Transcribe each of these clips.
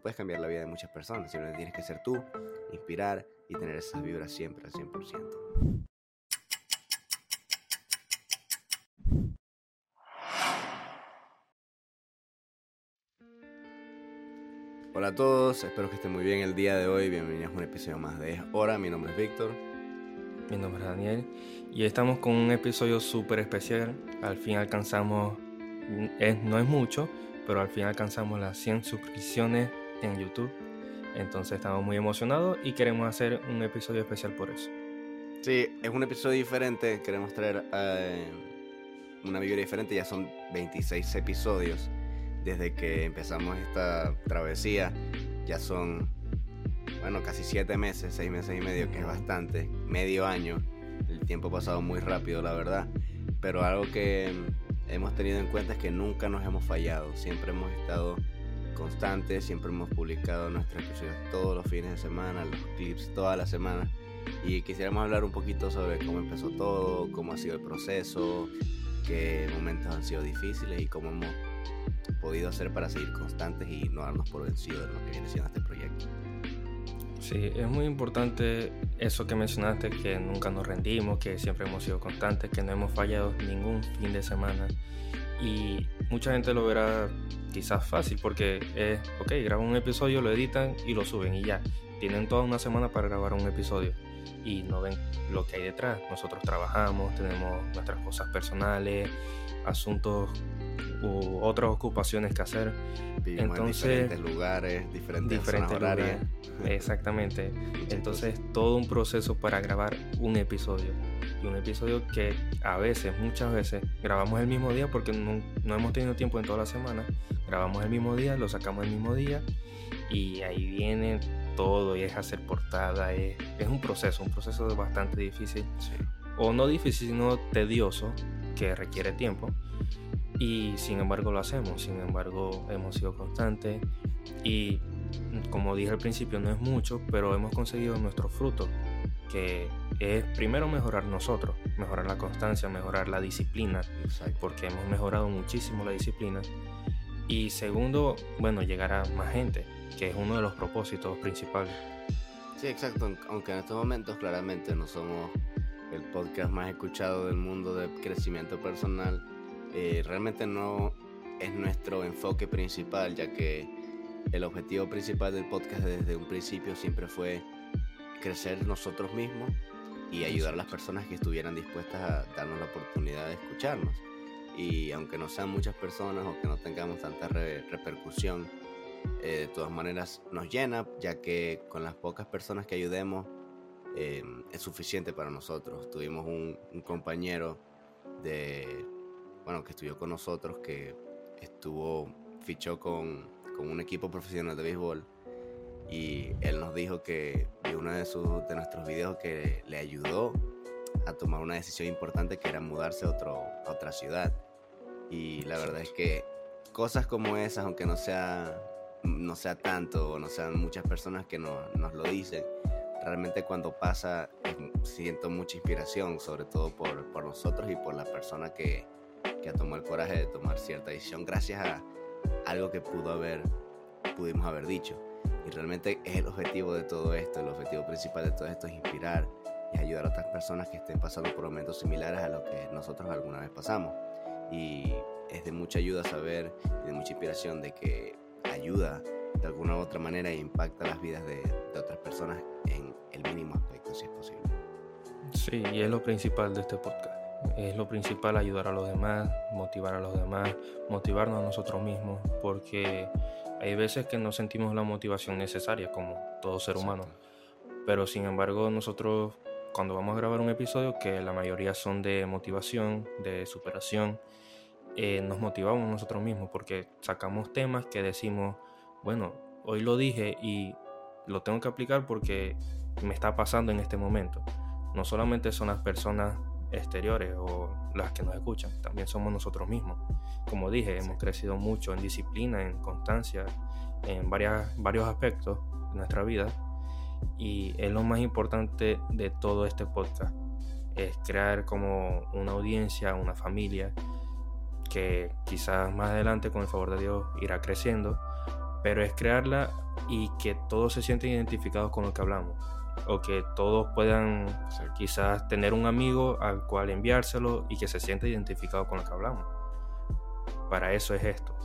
puedes cambiar la vida de muchas personas. Simplemente tienes que ser tú, inspirar y tener esas vibras siempre al 100%. Hola a todos, espero que estén muy bien el día de hoy. Bienvenidos a un episodio más de Es Hora. Mi nombre es Víctor. Mi nombre es Daniel y estamos con un episodio súper especial. Al fin alcanzamos, no es mucho, pero al fin alcanzamos las 100 suscripciones en YouTube. Entonces estamos muy emocionados y queremos hacer un episodio especial por eso. Sí, es un episodio diferente. Queremos traer eh, una vibra diferente. Ya son 26 episodios desde que empezamos esta travesía. Ya son, bueno, casi 7 meses, 6 meses y medio, que es bastante. Medio año. El tiempo ha pasado muy rápido, la verdad. Pero algo que hemos tenido en cuenta es que nunca nos hemos fallado. Siempre hemos estado constantes, siempre hemos publicado nuestros episodios todos los fines de semana, los clips toda la semana. Y quisiéramos hablar un poquito sobre cómo empezó todo, cómo ha sido el proceso, qué momentos han sido difíciles y cómo hemos podido hacer para seguir constantes y no darnos por vencidos de lo que viene siendo este proyecto. Sí, es muy importante eso que mencionaste, que nunca nos rendimos, que siempre hemos sido constantes, que no hemos fallado ningún fin de semana. Y mucha gente lo verá quizás fácil porque es, ok, graban un episodio, lo editan y lo suben y ya. Tienen toda una semana para grabar un episodio y no ven lo que hay detrás. Nosotros trabajamos, tenemos nuestras cosas personales, asuntos u otras ocupaciones que hacer. Entonces, en diferentes lugares, diferentes, diferentes horarias. Exactamente. Entonces, todo un proceso para grabar un episodio. Y un episodio que a veces, muchas veces, grabamos el mismo día porque no, no hemos tenido tiempo en toda la semana. Grabamos el mismo día, lo sacamos el mismo día y ahí viene todo y es hacer portada. Es, es un proceso, un proceso bastante difícil. O no difícil, sino tedioso, que requiere tiempo y sin embargo lo hacemos, sin embargo hemos sido constantes y como dije al principio no es mucho, pero hemos conseguido nuestro fruto, que es primero mejorar nosotros, mejorar la constancia, mejorar la disciplina, porque hemos mejorado muchísimo la disciplina. Y segundo, bueno, llegar a más gente, que es uno de los propósitos principales. Sí, exacto, aunque en estos momentos claramente no somos el podcast más escuchado del mundo de crecimiento personal, eh, realmente no es nuestro enfoque principal, ya que el objetivo principal del podcast desde un principio siempre fue crecer nosotros mismos y ayudar a las personas que estuvieran dispuestas a darnos la oportunidad de escucharnos. Y aunque no sean muchas personas o que no tengamos tanta repercusión, eh, de todas maneras nos llena, ya que con las pocas personas que ayudemos eh, es suficiente para nosotros. Tuvimos un, un compañero de bueno, que estudió con nosotros, que estuvo, fichó con, con un equipo profesional de béisbol y él nos dijo que de uno de, sus, de nuestros videos que le ayudó a tomar una decisión importante que era mudarse a, otro, a otra ciudad. Y la verdad es que cosas como esas, aunque no sea, no sea tanto o no sean muchas personas que nos, nos lo dicen, realmente cuando pasa siento mucha inspiración, sobre todo por, por nosotros y por la persona que, que tomó el coraje de tomar cierta decisión gracias a algo que pudo haber, pudimos haber dicho. Y realmente es el objetivo de todo esto, el objetivo principal de todo esto es inspirar y ayudar a otras personas que estén pasando por momentos similares a lo que nosotros alguna vez pasamos. Y es de mucha ayuda saber y de mucha inspiración de que ayuda de alguna u otra manera e impacta las vidas de, de otras personas en el mínimo aspecto, si es posible. Sí, y es lo principal de este podcast es lo principal ayudar a los demás, motivar a los demás, motivarnos a nosotros mismos, porque hay veces que no sentimos la motivación necesaria como todo ser humano. Pero sin embargo nosotros cuando vamos a grabar un episodio, que la mayoría son de motivación, de superación, eh, nos motivamos nosotros mismos porque sacamos temas que decimos, bueno, hoy lo dije y lo tengo que aplicar porque me está pasando en este momento. No solamente son las personas exteriores o las que nos escuchan, también somos nosotros mismos. Como dije, hemos crecido mucho en disciplina, en constancia, en varias, varios aspectos de nuestra vida y es lo más importante de todo este podcast, es crear como una audiencia, una familia que quizás más adelante con el favor de Dios irá creciendo, pero es crearla y que todos se sienten identificados con lo que hablamos o que todos puedan quizás tener un amigo al cual enviárselo y que se sienta identificado con lo que hablamos. Para eso es esto.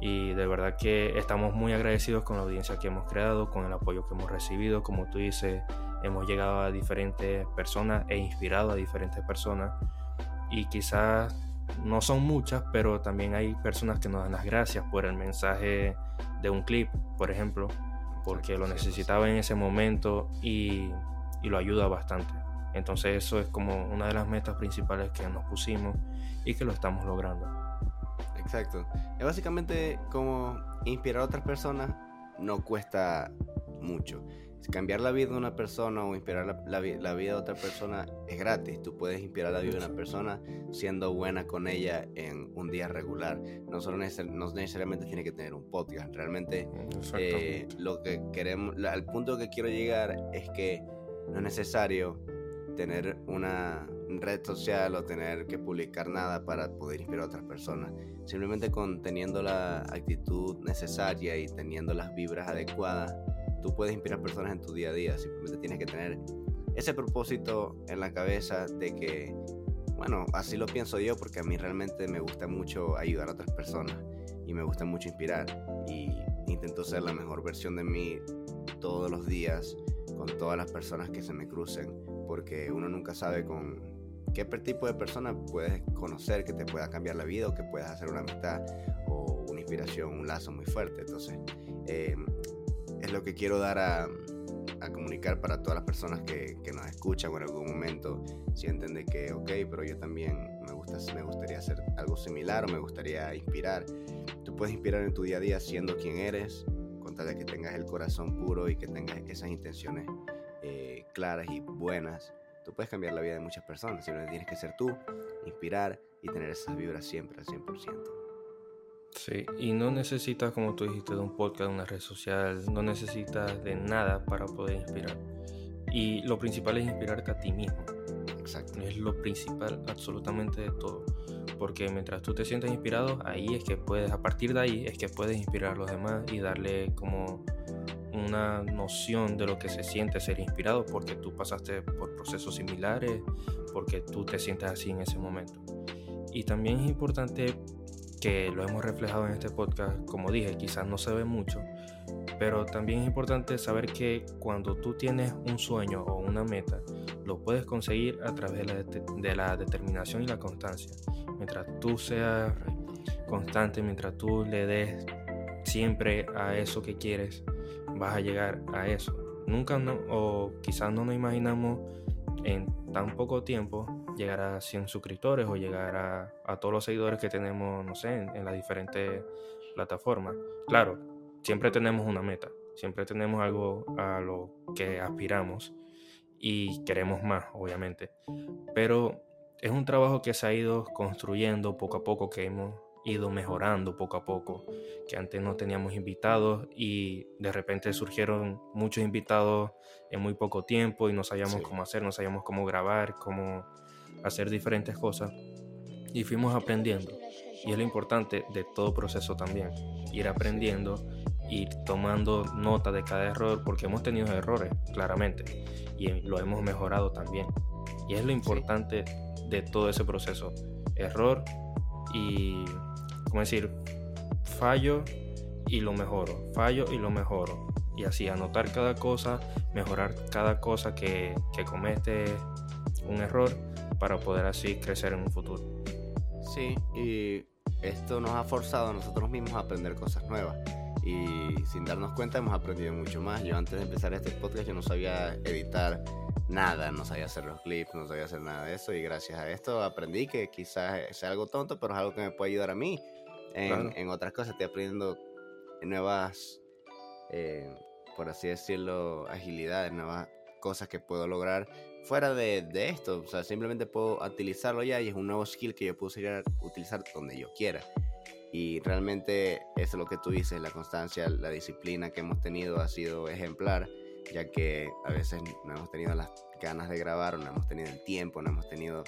Y de verdad que estamos muy agradecidos con la audiencia que hemos creado, con el apoyo que hemos recibido. Como tú dices, hemos llegado a diferentes personas e inspirado a diferentes personas. Y quizás no son muchas, pero también hay personas que nos dan las gracias por el mensaje de un clip, por ejemplo, porque lo necesitaba en ese momento y, y lo ayuda bastante. Entonces eso es como una de las metas principales que nos pusimos y que lo estamos logrando. Exacto. Es básicamente como inspirar a otras personas no cuesta mucho cambiar la vida de una persona o inspirar la, vida de otra persona es gratis. Tú puedes inspirar la vida de una persona siendo buena con ella en un día regular. No, solo no necesariamente tiene que tener un podcast. Realmente eh, lo que queremos, al punto que quiero llegar es que no es necesario tener una red social o tener que publicar nada para poder inspirar a otras personas. Simplemente con teniendo la actitud necesaria y teniendo las vibras adecuadas, tú puedes inspirar personas en tu día a día. Simplemente tienes que tener ese propósito en la cabeza de que, bueno, así lo pienso yo porque a mí realmente me gusta mucho ayudar a otras personas y me gusta mucho inspirar y intento ser la mejor versión de mí todos los días con todas las personas que se me crucen porque uno nunca sabe con qué tipo de persona puedes conocer que te pueda cambiar la vida o que puedas hacer una amistad o una inspiración, un lazo muy fuerte. Entonces, eh, es lo que quiero dar a, comunicar para todas las personas que, nos escuchan o en algún momento sienten de que, ok, pero yo también me, gusta, me gustaría hacer algo similar o me gustaría inspirar. Tú puedes inspirar en tu día a día siendo quien eres, con tal de que tengas el corazón puro y que tengas esas intenciones eh, claras y buenas. Tú puedes cambiar la vida de muchas personas, simplemente tienes que ser tú, inspirar y tener esas vibras siempre al 100%. Sí, y no necesitas, como tú dijiste, de un podcast, de una red social, no necesitas de nada para poder inspirar. Y lo principal es inspirarte a ti mismo. Exacto. Es lo principal absolutamente de todo. Porque mientras tú te sientes inspirado, ahí es que puedes, a partir de ahí es que puedes inspirar a los demás y darle como una noción de lo que se siente ser inspirado porque tú pasaste por procesos similares, porque tú te sientes así en ese momento. Y también es importante que lo hemos reflejado en este podcast, como dije, quizás no se ve mucho, pero también es importante saber que cuando tú tienes un sueño o una meta, lo puedes conseguir a través de la, determinación y la constancia. Mientras tú seas constante, mientras tú le des siempre a eso que quieres, vas a llegar a eso. Nunca no, o quizás no nos imaginamos en tan poco tiempo llegar a 100 suscriptores o llegar a, todos los seguidores que tenemos, no sé, en, las diferentes plataformas. Claro, siempre tenemos una meta, siempre tenemos algo a lo que aspiramos y queremos más, obviamente. Pero es un trabajo que se ha ido construyendo poco a poco, que hemos ido mejorando poco a poco, que antes no teníamos invitados y de repente surgieron muchos invitados en muy poco tiempo y no sabíamos cómo hacer, no sabíamos cómo grabar, cómo hacer diferentes cosas y fuimos aprendiendo. Y es lo importante de todo proceso también, ir aprendiendo, ir tomando nota de cada error, porque hemos tenido errores, claramente, y lo hemos mejorado también. Y es lo importante de todo ese proceso, error y, ¿cómo decir? Fallo y lo mejoro, fallo y lo mejoro. Y así anotar cada cosa, mejorar cada cosa que, que comete un error para poder así crecer en un futuro. Sí, y esto nos ha forzado a nosotros mismos a aprender cosas nuevas. Y sin darnos cuenta hemos aprendido mucho más. Yo antes de empezar este podcast yo no sabía editar nada, no sabía hacer los clips, no sabía hacer nada de eso. Y gracias a esto aprendí que quizás sea algo tonto, pero es algo que me puede ayudar a mí en, en otras cosas. Estoy aprendiendo nuevas, eh, por así decirlo, agilidades, nuevas cosas que puedo lograr fuera de, esto. O sea, simplemente puedo utilizarlo ya y es un nuevo skill que yo puedo seguir utilizar donde yo quiera. Y realmente eso es lo que tú dices, la constancia, la disciplina que hemos tenido ha sido ejemplar, ya que a veces no hemos tenido las ganas de grabar, no hemos tenido el tiempo, no hemos tenido...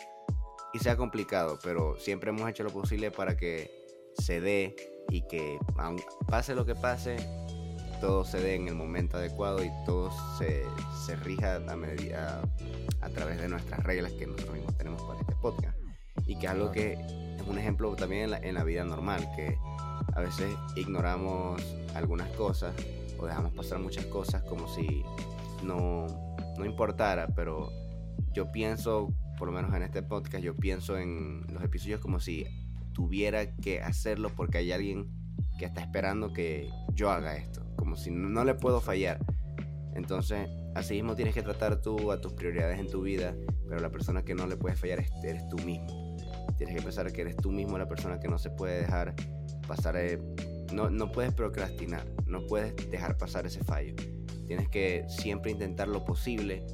Y sea complicado, pero siempre hemos hecho lo posible para que se dé y que pase lo que pase, todo se dé en el momento adecuado y todo se, se rija a, medida, a través de nuestras reglas que nosotros mismos tenemos para este podcast. Y que es algo que es un ejemplo también en la, en la vida normal, que a veces ignoramos algunas cosas o dejamos pasar muchas cosas como si no, no importara, pero yo pienso, por lo menos en este podcast, yo pienso en los episodios como si tuviera que hacerlo porque hay alguien que está esperando que yo haga esto, como si no, le puedo fallar. Entonces, así mismo tienes que tratar tú a tus prioridades en tu vida, pero la persona que no le puedes fallar eres tú mismo. Tienes que pensar que eres tú mismo la persona que no se puede dejar pasar, eh, no, no puedes procrastinar, no puedes dejar pasar ese fallo. Tienes que siempre intentar lo posible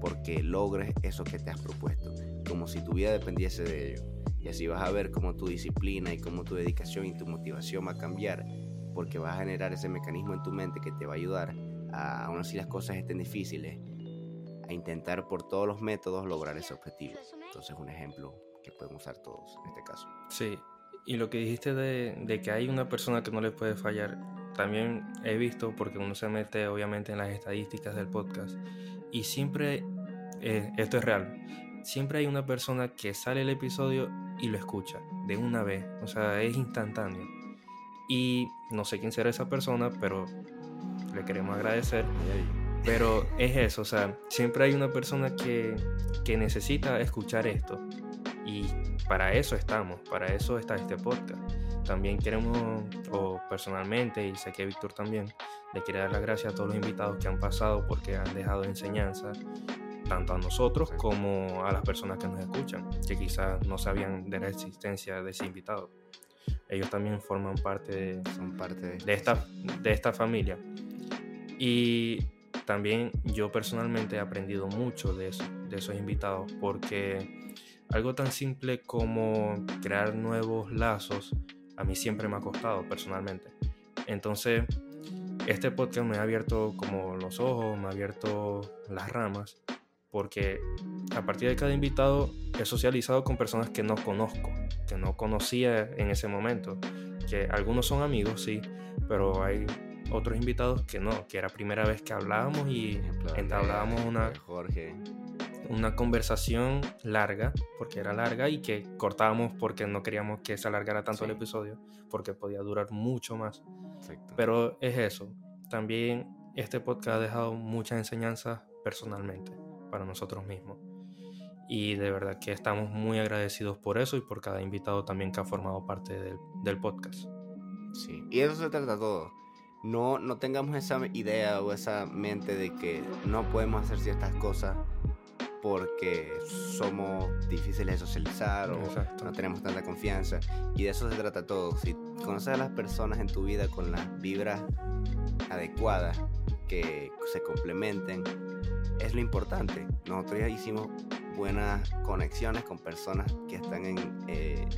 porque logres eso que te has propuesto, como si tu vida dependiese de ello. Y así vas a ver cómo tu disciplina y cómo tu dedicación y tu motivación va a cambiar, porque vas a generar ese mecanismo en tu mente que te va a ayudar, a, aun así las cosas estén difíciles, a intentar por todos los métodos lograr ese objetivo. Entonces, un ejemplo que pueden usar todos en este caso. Sí, y lo que dijiste de, que hay una persona que no le puede fallar, también he visto, porque uno se mete obviamente en las estadísticas del podcast, y siempre, eh, esto es real, siempre hay una persona que sale el episodio y lo escucha de una vez, o sea, es instantáneo. Y no sé quién será esa persona, pero le queremos agradecer. Pero es eso, o sea, siempre hay una persona que, que necesita escuchar esto. Y para eso estamos, para eso está este podcast. También queremos, o personalmente, y sé que Víctor también, le quiere dar las gracias a todos los invitados que han pasado porque han dejado enseñanza tanto a nosotros como a las personas que nos escuchan, que quizás no sabían de la existencia de ese invitado. Ellos también forman parte de, Son parte de, esta, de esta familia. Y también yo personalmente he aprendido mucho de, eso, de esos invitados porque algo tan simple como crear nuevos lazos a mí siempre me ha costado personalmente. Entonces, este podcast me ha abierto como los ojos, me ha abierto las ramas, porque a partir de cada invitado he socializado con personas que no conozco, que no conocía en ese momento, que algunos son amigos, sí, pero hay otros invitados que no, que era primera vez que hablábamos y entablábamos una... Jorge una conversación larga, porque era larga, y que cortábamos porque no queríamos que se alargara tanto el episodio, porque podía durar mucho más. Pero es eso. También este podcast ha dejado muchas enseñanzas personalmente para nosotros mismos. Y de verdad que estamos muy agradecidos por eso y por cada invitado también que ha formado parte del, del podcast. Sí, y eso se trata todo. No, no tengamos esa idea o esa mente de que no podemos hacer ciertas cosas porque somos difíciles de socializar o no tenemos tanta confianza. Y de eso se trata todo. Si conoces a las personas en tu vida con las vibras adecuadas, que se complementen, es lo importante. Nosotros ya hicimos buenas conexiones con personas que están en, eh,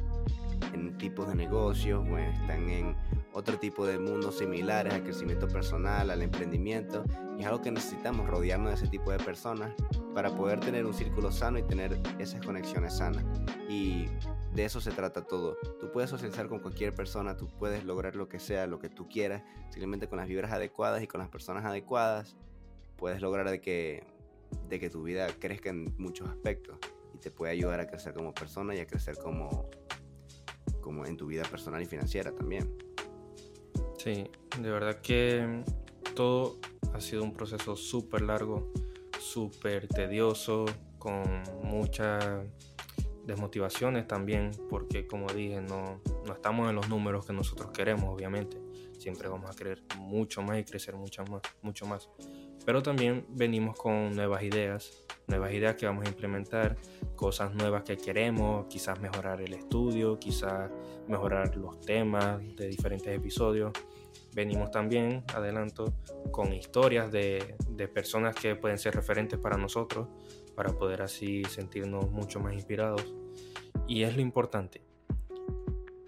en tipos de negocios o están en otro tipo de mundos similares al crecimiento personal, al emprendimiento. Y es algo que necesitamos, rodearnos de ese tipo de personas para poder tener un círculo sano y tener esas conexiones sanas. Y de eso se trata todo. Tú puedes socializar con cualquier persona, tú puedes lograr lo que sea, lo que tú quieras, simplemente con las vibras adecuadas y con las personas adecuadas, puedes lograr de que, de que tu vida crezca en muchos aspectos y te puede ayudar a crecer como persona y a crecer como, como en tu vida personal y financiera también. Sí, de verdad que todo ha sido un proceso súper largo, súper tedioso, con muchas desmotivaciones también, porque como dije, no, no estamos en los números que nosotros queremos, obviamente. Siempre vamos a querer mucho más y crecer mucho más, mucho más. Pero también venimos con nuevas ideas, nuevas ideas que vamos a implementar, cosas nuevas que queremos, quizás mejorar el estudio, quizás mejorar los temas de diferentes episodios. Venimos también, adelanto, con historias de, de personas que pueden ser referentes para nosotros, para poder así sentirnos mucho más inspirados. Y es lo importante,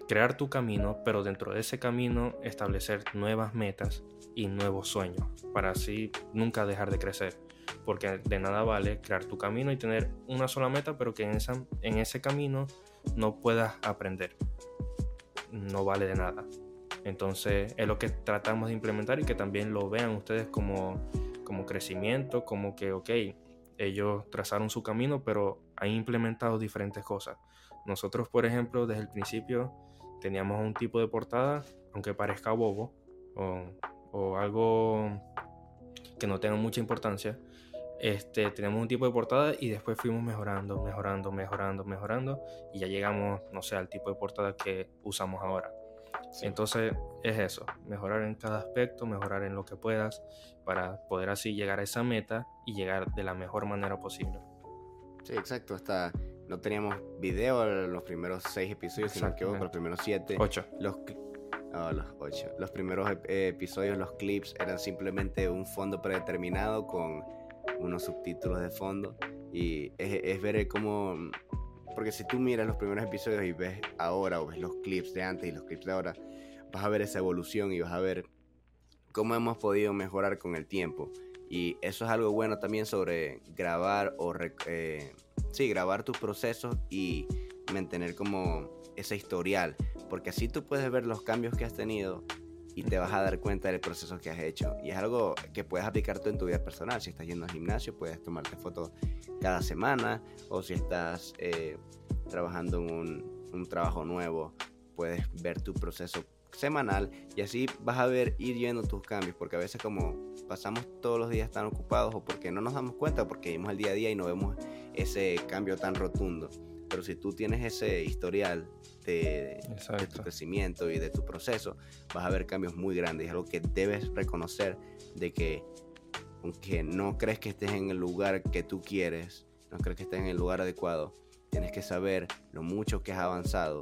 crear tu camino, pero dentro de ese camino establecer nuevas metas y nuevos sueños, para así nunca dejar de crecer. Porque de nada vale crear tu camino y tener una sola meta, pero que en, esa, ese camino no puedas aprender. No vale de nada. Entonces es lo que tratamos de implementar y que también lo vean ustedes como, como crecimiento, como que, ok, ellos trazaron su camino, pero han implementado diferentes cosas. Nosotros, por ejemplo, desde el principio teníamos un tipo de portada, aunque parezca bobo o algo que no tenga mucha importancia, este, tenemos un tipo de portada y después fuimos mejorando, mejorando, mejorando, mejorando y ya llegamos, no sé, al tipo de portada que usamos ahora. Entonces es eso, mejorar en cada aspecto, mejorar en lo que puedas para poder así llegar a esa meta y llegar de la mejor manera posible. Sí, exacto. Hasta no teníamos video los primeros seis episodios, sino que los primeros siete. Ocho. Los, los ocho. Los primeros episodios, los clips eran simplemente un fondo predeterminado con unos subtítulos de fondo y es, ver cómo... Porque si tú miras los primeros episodios y ves ahora o ves los clips de antes y los clips de ahora, vas a ver esa evolución y vas a ver cómo hemos podido mejorar con el tiempo. Y eso es algo bueno también sobre grabar o... Eh, sí, grabar tus procesos y mantener como ese historial. Porque así tú puedes ver los cambios que has tenido y te vas a dar cuenta del proceso que has hecho. Y es algo que puedes aplicar tú en tu vida personal. Si estás yendo al gimnasio, puedes tomarte fotos cada semana. O si estás eh, trabajando en un, un, trabajo nuevo, puedes ver tu proceso semanal y así vas a ver ir viendo tus cambios. Porque a veces como pasamos todos los días tan ocupados o porque no nos damos cuenta, porque vivimos el día a día y no vemos ese cambio tan rotundo. Pero si tú tienes ese historial de, tu crecimiento y de tu proceso, vas a ver cambios muy grandes. Es algo que debes reconocer de que aunque no crees que estés en el lugar que tú quieres, no crees que estés en el lugar adecuado, tienes que saber lo mucho que has avanzado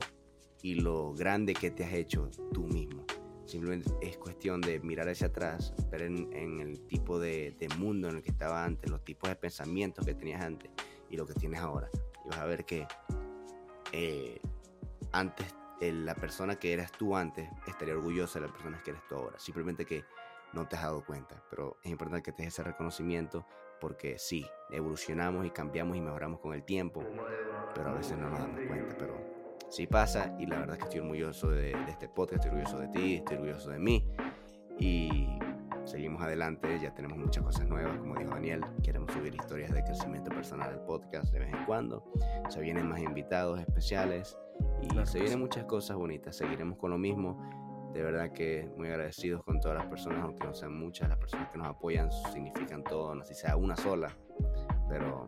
y lo grande que te has hecho tú mismo. Simplemente es cuestión de mirar hacia atrás, ver en, el tipo de, mundo en el que estaba antes, los tipos de pensamientos que tenías antes y lo que tienes ahora. Y vas a ver que eh, antes, la persona que eras tú antes estaría orgullosa de la persona que eres tú ahora. Simplemente que no te has dado cuenta. Pero es importante que te des ese reconocimiento porque sí, evolucionamos y cambiamos y mejoramos con el tiempo, pero a veces no nos damos cuenta. Pero sí pasa y la verdad es que estoy orgulloso de, de este podcast, estoy orgulloso de ti, estoy orgulloso de mí. Y seguimos adelante, ya tenemos muchas cosas nuevas, como dijo Daniel, queremos subir historias de crecimiento personal al podcast de vez en cuando, se vienen más invitados especiales y se vienen muchas cosas bonitas, seguiremos con lo mismo, de verdad que muy agradecidos con todas las personas, aunque no sean muchas, las personas que nos apoyan significan todo, no sé si sea una sola, pero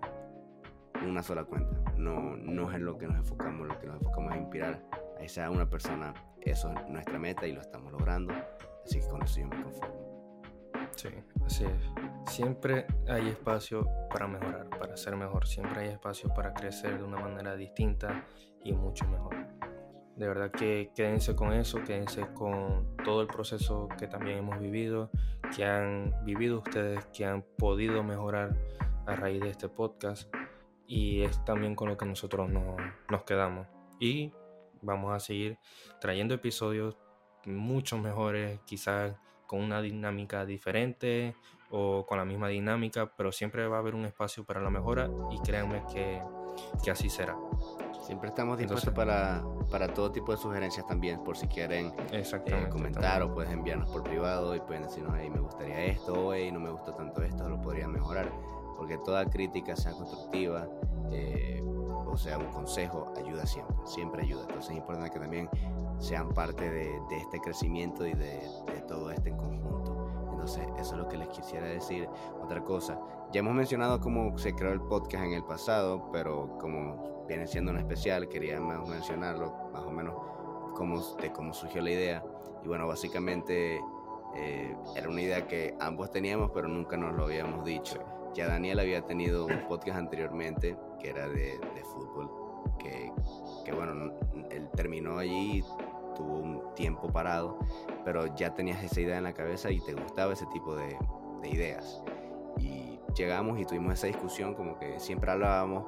una sola cuenta, no, no es en lo que nos enfocamos, lo que nos enfocamos es inspirar a esa una persona, eso es nuestra meta y lo estamos logrando, así que con eso yo me conformo. Sí, así es. Siempre hay espacio para mejorar, para ser mejor. Siempre hay espacio para crecer de una manera distinta y mucho mejor. De verdad que quédense con eso, quédense con todo el proceso que también hemos vivido, que han vivido ustedes, que han podido mejorar a raíz de este podcast. Y es también con lo que nosotros nos, quedamos. Y vamos a seguir trayendo episodios mucho mejores, quizás con una dinámica diferente o con la misma dinámica, pero siempre va a haber un espacio para la mejora y créanme que, que así será. Siempre estamos dispuestos para, para, todo tipo de sugerencias también, por si quieren eh, comentar o puedes enviarnos por privado y pueden decirnos, hey, me gustaría esto, o hey, no me gusta tanto esto, lo podrían mejorar, porque toda crítica, sea constructiva eh, o sea un consejo, ayuda siempre, siempre ayuda. Entonces es importante que también sean parte de, este crecimiento y de, todo este en conjunto. Entonces, eso es lo que les quisiera decir. Otra cosa, ya hemos mencionado cómo se creó el podcast en el pasado, pero como viene siendo un especial, quería más mencionarlo, más o menos cómo, de cómo surgió la idea. Y bueno, básicamente eh, era una idea que ambos teníamos, pero nunca nos lo habíamos dicho. Ya Daniel había tenido un podcast anteriormente que era de, fútbol, que, que bueno, él terminó allí tuvo un tiempo parado, pero ya tenías esa idea en la cabeza y te gustaba ese tipo de, ideas. Y llegamos y tuvimos esa discusión como que siempre hablábamos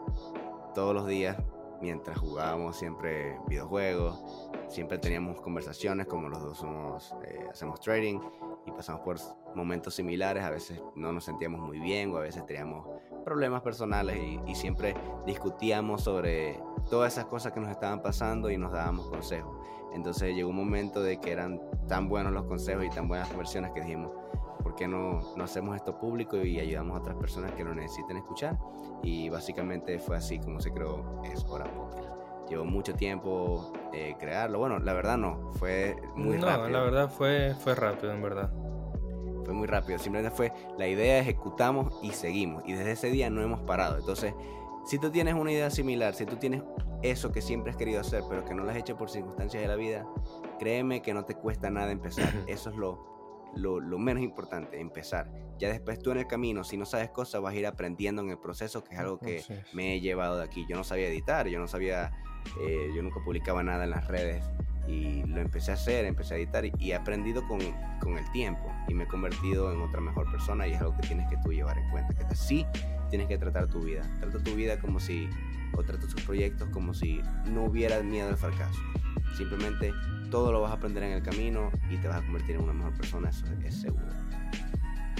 todos los días mientras jugábamos siempre videojuegos, siempre teníamos conversaciones como los dos somos, eh, hacemos trading y pasamos por momentos similares, a veces no nos sentíamos muy bien o a veces teníamos problemas personales y, y siempre discutíamos sobre todas esas cosas que nos estaban pasando y nos dábamos consejos. Entonces llegó un momento de que eran tan buenos los consejos y tan buenas versiones que dijimos, ¿por qué no, no hacemos esto público y ayudamos a otras personas que lo necesiten escuchar? Y básicamente fue así como se creó Es Hora Podcast. Llevó mucho tiempo eh, crearlo. Bueno, la verdad no, fue muy rápido. No, la verdad fue, fue rápido, en verdad. Fue muy rápido. Simplemente fue la idea, ejecutamos y seguimos. Y desde ese día no hemos parado. Entonces, si tú tienes una idea similar, si tú tienes eso que siempre has querido hacer, pero que no lo has hecho por circunstancias de la vida, créeme que no te cuesta nada empezar. Eso es lo, lo, lo, menos importante, empezar. Ya después tú en el camino, si no sabes cosas, vas a ir aprendiendo en el proceso, que es algo que me he llevado de aquí. Yo no sabía editar, yo no sabía, eh, yo nunca publicaba nada en las redes y lo empecé a hacer, empecé a editar y, he aprendido con, con, el tiempo y me he convertido en otra mejor persona y es algo que tienes que tú llevar en cuenta, que así tienes que tratar tu vida. Trata tu vida como si, o trata tus proyectos como si no hubiera miedo al fracaso. Simplemente todo lo vas a aprender en el camino y te vas a convertir en una mejor persona, eso es seguro.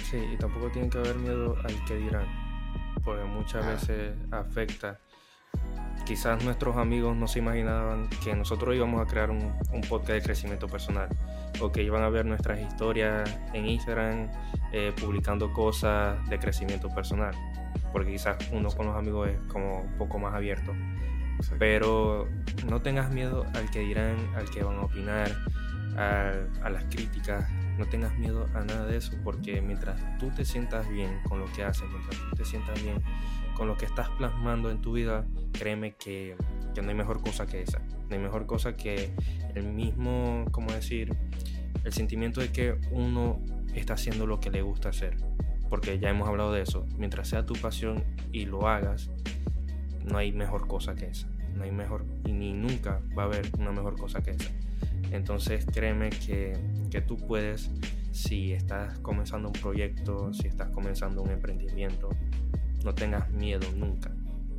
Sí, y tampoco tiene que haber miedo al que dirán, porque muchas ah. veces afecta. Quizás nuestros amigos no se imaginaban que nosotros íbamos a crear un, un podcast de crecimiento personal o que iban a ver nuestras historias en Instagram eh, publicando cosas de crecimiento personal porque quizás uno con los amigos es como un poco más abierto. Pero no tengas miedo al que dirán, al que van a opinar, a, las críticas. No tengas miedo a nada de eso, porque mientras tú te sientas bien con lo que haces, mientras tú te sientas bien con lo que estás plasmando en tu vida, créeme que, no hay mejor cosa que esa. No hay mejor cosa que el mismo, como decir, el sentimiento de que uno está haciendo lo que le gusta hacer porque ya hemos hablado de eso, mientras sea tu pasión y lo hagas, no hay mejor cosa que esa, no hay mejor, y ni nunca va a haber una mejor cosa que esa. Entonces créeme que, que tú puedes, si estás comenzando un proyecto, si estás comenzando un emprendimiento, no tengas miedo nunca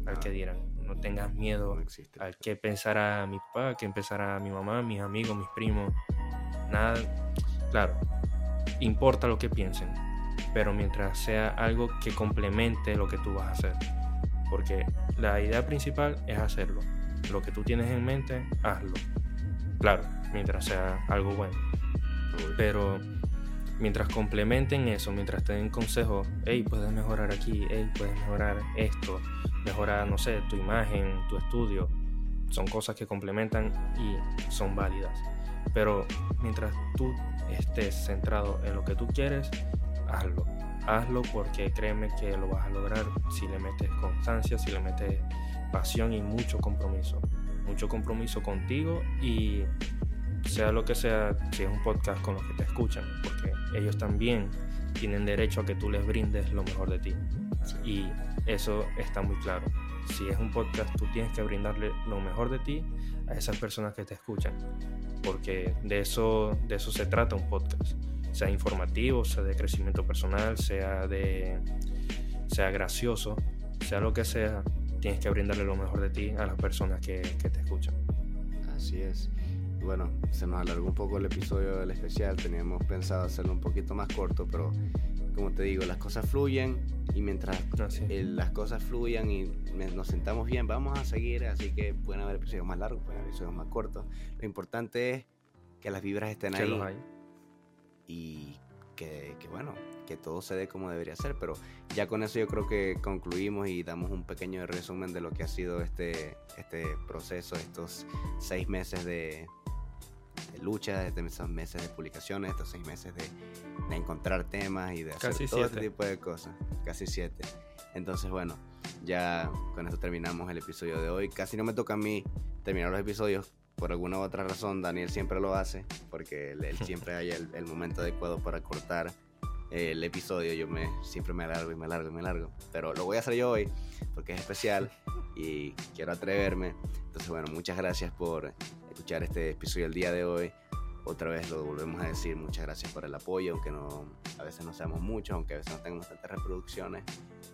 al que dirán, no tengas miedo al que pensará mi papá, que pensará mi mamá, mis amigos, mis primos, nada, claro, importa lo que piensen, pero mientras sea algo que complemente lo que tú vas a hacer. Porque la idea principal es hacerlo. Lo que tú tienes en mente, hazlo. Claro, mientras sea algo bueno. Pero mientras complementen eso, mientras te den consejos, hey, puedes mejorar aquí, hey, puedes mejorar esto, mejorar, no sé, tu imagen, tu estudio, son cosas que complementan y son válidas. Pero mientras tú estés centrado en lo que tú quieres, hazlo. Hazlo porque créeme que lo vas a lograr si le metes constancia, si le metes pasión y mucho compromiso. Mucho compromiso contigo y sea lo que sea, si es un podcast con los que te escuchan, porque ellos también tienen derecho a que tú les brindes lo mejor de ti. Y eso está muy claro. Si es un podcast, tú tienes que brindarle lo mejor de ti a esas personas que te escuchan, porque de eso, de eso se trata un podcast sea informativo, sea de crecimiento personal, sea de sea gracioso, sea lo que sea, tienes que brindarle lo mejor de ti a las personas que, te escuchan. Así es. Bueno, se nos alargó un poco el episodio del especial, teníamos pensado hacerlo un poquito más corto, pero como te digo, las cosas fluyen y mientras las cosas fluyan y nos sentamos bien, vamos a seguir, así que pueden haber episodios más largos, pueden haber episodios más cortos. Lo importante es que las vibras estén ahí y que, bueno, que todo se dé como debería ser, pero ya con eso yo creo que concluimos y damos un pequeño resumen de lo que ha sido este, este proceso, estos seis meses de, lucha, estos meses de publicaciones, estos seis meses de, encontrar temas y de hacer todo este tipo de cosas, casi siete. Entonces, bueno, ya con eso terminamos el episodio de hoy. Casi no me toca a mí terminar los episodios por alguna u otra razón Daniel siempre lo hace, porque él, siempre hay el, momento adecuado para cortar el episodio. Yo me, siempre me alargo y me alargo y me alargo. Pero lo voy a hacer yo hoy, porque es especial y quiero atreverme. Entonces, bueno, muchas gracias por escuchar este episodio el día de hoy. Otra vez lo volvemos a decir, muchas gracias por el apoyo, aunque no, a veces no seamos muchos, aunque a veces no tengamos tantas reproducciones.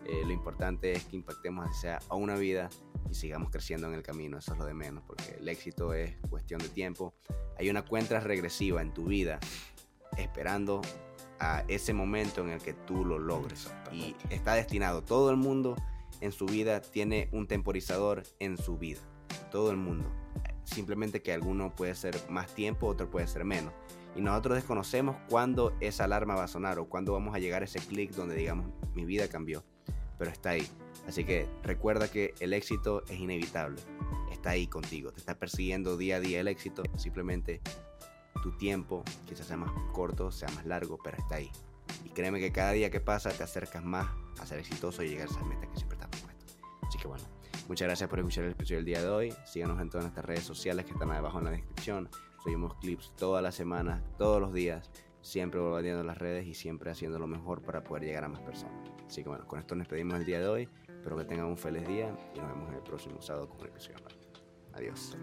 Eh, lo importante es que impactemos sea a una vida y sigamos creciendo en el camino, eso es lo de menos, porque el éxito es cuestión de tiempo. Hay una cuenta regresiva en tu vida esperando a ese momento en el que tú lo logres. Y está destinado, todo el mundo en su vida tiene un temporizador en su vida. todo el mundo. Simplemente que alguno puede ser más tiempo, otro puede ser menos. Y nosotros desconocemos cuándo esa alarma va a sonar o cuándo vamos a llegar a ese clic donde digamos, mi vida cambió. Pero está ahí. Así que recuerda que el éxito es inevitable. Está ahí contigo. Te está persiguiendo día a día el éxito. Simplemente tu tiempo quizás sea más corto, sea más largo, pero está ahí. Y créeme que cada día que pasa te acercas más a ser exitoso y llegar a esas metas que siempre estás propuesto. Así que bueno, muchas gracias por escuchar el episodio del día de hoy. Síganos en todas nuestras redes sociales que están abajo en la descripción. Subimos clips todas las semanas, todos los días, siempre volviendo las redes y siempre haciendo lo mejor para poder llegar a más personas. Así que bueno, con esto nos despedimos el día de hoy. Espero que tengan un feliz día y nos vemos en el próximo sábado con un episodio Adiós.